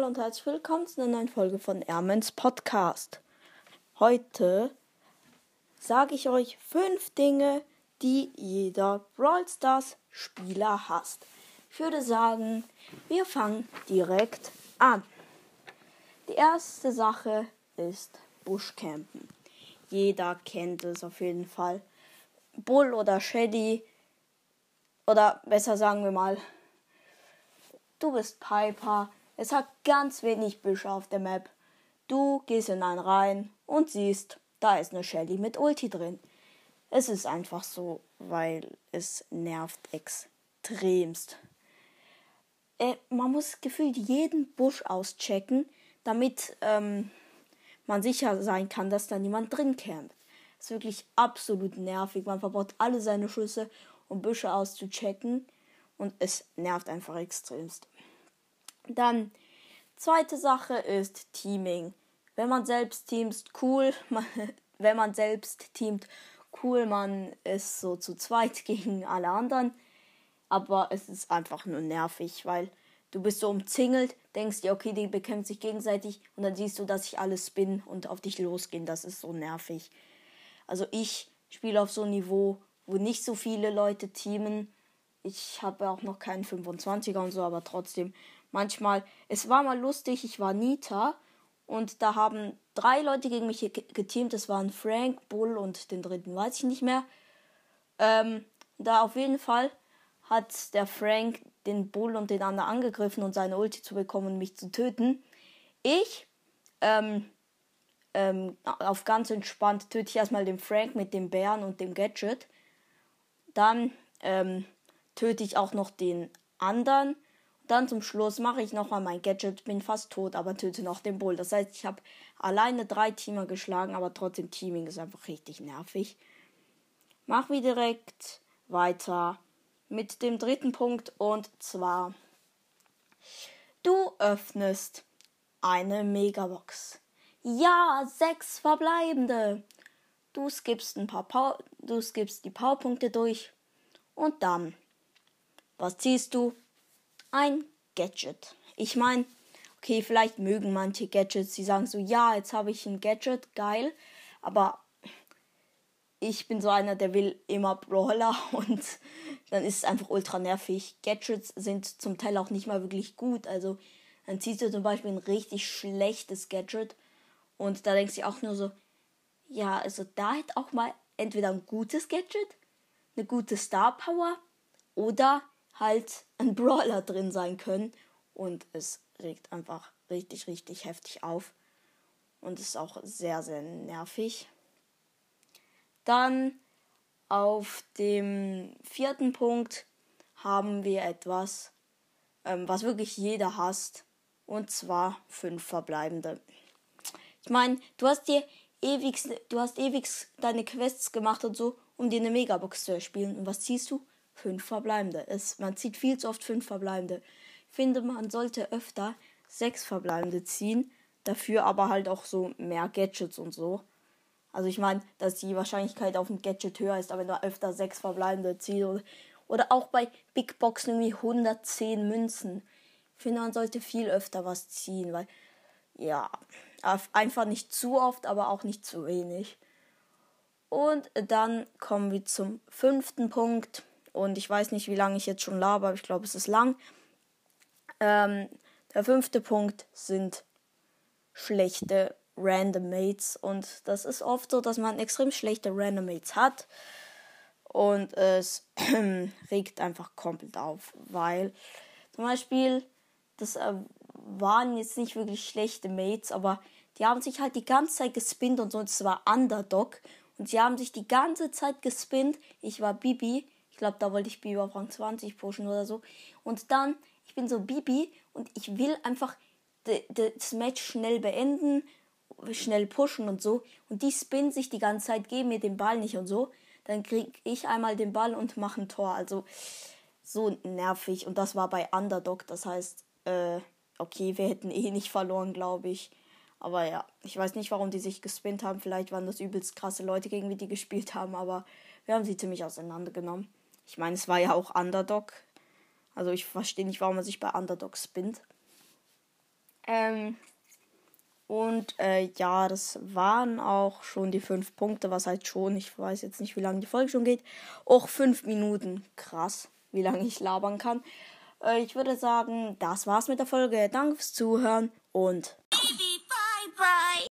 Hallo und herzlich willkommen zu einer neuen Folge von Ermens Podcast. Heute sage ich euch fünf Dinge, die jeder Brawl Stars Spieler hasst. Ich würde sagen, wir fangen direkt an. Die erste Sache ist Buschcampen. Jeder kennt es auf jeden Fall. Bull oder Shady oder besser sagen wir mal, du bist Piper es hat ganz wenig Büsche auf der Map. Du gehst in einen rein und siehst, da ist eine Shelly mit Ulti drin. Es ist einfach so, weil es nervt extremst. Äh, man muss gefühlt jeden Busch auschecken, damit ähm, man sicher sein kann, dass da niemand drin campt. Ist wirklich absolut nervig. Man verbaut alle seine Schüsse, um Büsche auszuchecken. Und es nervt einfach extremst. Dann, zweite Sache ist Teaming. Wenn man selbst teamst, cool. Man, wenn man selbst teamt, cool. Man ist so zu zweit gegen alle anderen. Aber es ist einfach nur nervig, weil du bist so umzingelt, denkst dir, okay, die bekämpfen sich gegenseitig und dann siehst du, dass sich alles bin und auf dich losgehen. Das ist so nervig. Also ich spiele auf so einem Niveau, wo nicht so viele Leute teamen. Ich habe auch noch keinen 25er und so, aber trotzdem manchmal. Es war mal lustig, ich war Nita und da haben drei Leute gegen mich geteamt. Das waren Frank, Bull und den dritten weiß ich nicht mehr. Ähm, da auf jeden Fall hat der Frank den Bull und den anderen angegriffen und seine Ulti zu bekommen und mich zu töten. Ich, ähm, ähm, auf ganz entspannt töte ich erstmal den Frank mit dem Bären und dem Gadget. Dann ähm, töte ich auch noch den anderen dann zum Schluss mache ich nochmal mein Gadget, bin fast tot, aber töte noch den Bull. Das heißt, ich habe alleine drei Teamer geschlagen, aber trotzdem Teaming ist einfach richtig nervig. Machen wir direkt weiter mit dem dritten Punkt und zwar du öffnest eine Megabox. Ja, sechs verbleibende. Du skippst ein paar Power, du skippst die Powerpunkte durch und dann was ziehst du? Ein Gadget. Ich meine, okay, vielleicht mögen manche Gadgets, die sagen so, ja, jetzt habe ich ein Gadget, geil, aber ich bin so einer, der will immer Brawler und dann ist es einfach ultra nervig. Gadgets sind zum Teil auch nicht mal wirklich gut. Also dann ziehst du zum Beispiel ein richtig schlechtes Gadget und da denkst du auch nur so, ja, also da hätte auch mal entweder ein gutes Gadget, eine gute Star Power oder halt ein Brawler drin sein können. Und es regt einfach richtig, richtig heftig auf. Und ist auch sehr, sehr nervig. Dann auf dem vierten Punkt haben wir etwas, ähm, was wirklich jeder hasst. Und zwar fünf verbleibende. Ich meine, du hast dir ewig, du hast ewig deine Quests gemacht und so, um dir eine Megabox zu erspielen. Und was ziehst du? Fünf verbleibende. Es, man zieht viel zu oft fünf verbleibende. Ich finde, man sollte öfter sechs verbleibende ziehen. Dafür aber halt auch so mehr Gadgets und so. Also ich meine, dass die Wahrscheinlichkeit auf ein Gadget höher ist, aber wenn du öfter sechs verbleibende ziehst oder, oder auch bei Big Boxen irgendwie 110 Münzen. Ich finde, man sollte viel öfter was ziehen, weil ja, einfach nicht zu oft, aber auch nicht zu wenig. Und dann kommen wir zum fünften Punkt. Und ich weiß nicht, wie lange ich jetzt schon laber, aber ich glaube, es ist lang. Ähm, der fünfte Punkt sind schlechte Random Mates. Und das ist oft so, dass man extrem schlechte Random Mates hat. Und es regt einfach komplett auf. Weil zum Beispiel, das äh, waren jetzt nicht wirklich schlechte Mates, aber die haben sich halt die ganze Zeit gespinnt und so. Und es war Underdog. Und sie haben sich die ganze Zeit gespinnt. Ich war Bibi glaube, da wollte ich Bibi auf Rang 20 pushen oder so. Und dann, ich bin so Bibi und ich will einfach das Match schnell beenden, schnell pushen und so. Und die spinnen sich die ganze Zeit, geben mir den Ball nicht und so. Dann kriege ich einmal den Ball und mache ein Tor. Also so nervig. Und das war bei Underdog. Das heißt, äh, okay, wir hätten eh nicht verloren, glaube ich. Aber ja, ich weiß nicht, warum die sich gespinnt haben. Vielleicht waren das übelst krasse Leute, gegen die gespielt haben. Aber wir haben sie ziemlich auseinandergenommen. Ich meine, es war ja auch Underdog. Also ich verstehe nicht, warum man sich bei Underdog spinnt. Ähm, und äh, ja, das waren auch schon die fünf Punkte, was halt schon, ich weiß jetzt nicht, wie lange die Folge schon geht. Auch fünf Minuten. Krass, wie lange ich labern kann. Äh, ich würde sagen, das war's mit der Folge. Danke fürs Zuhören und. Bye bye.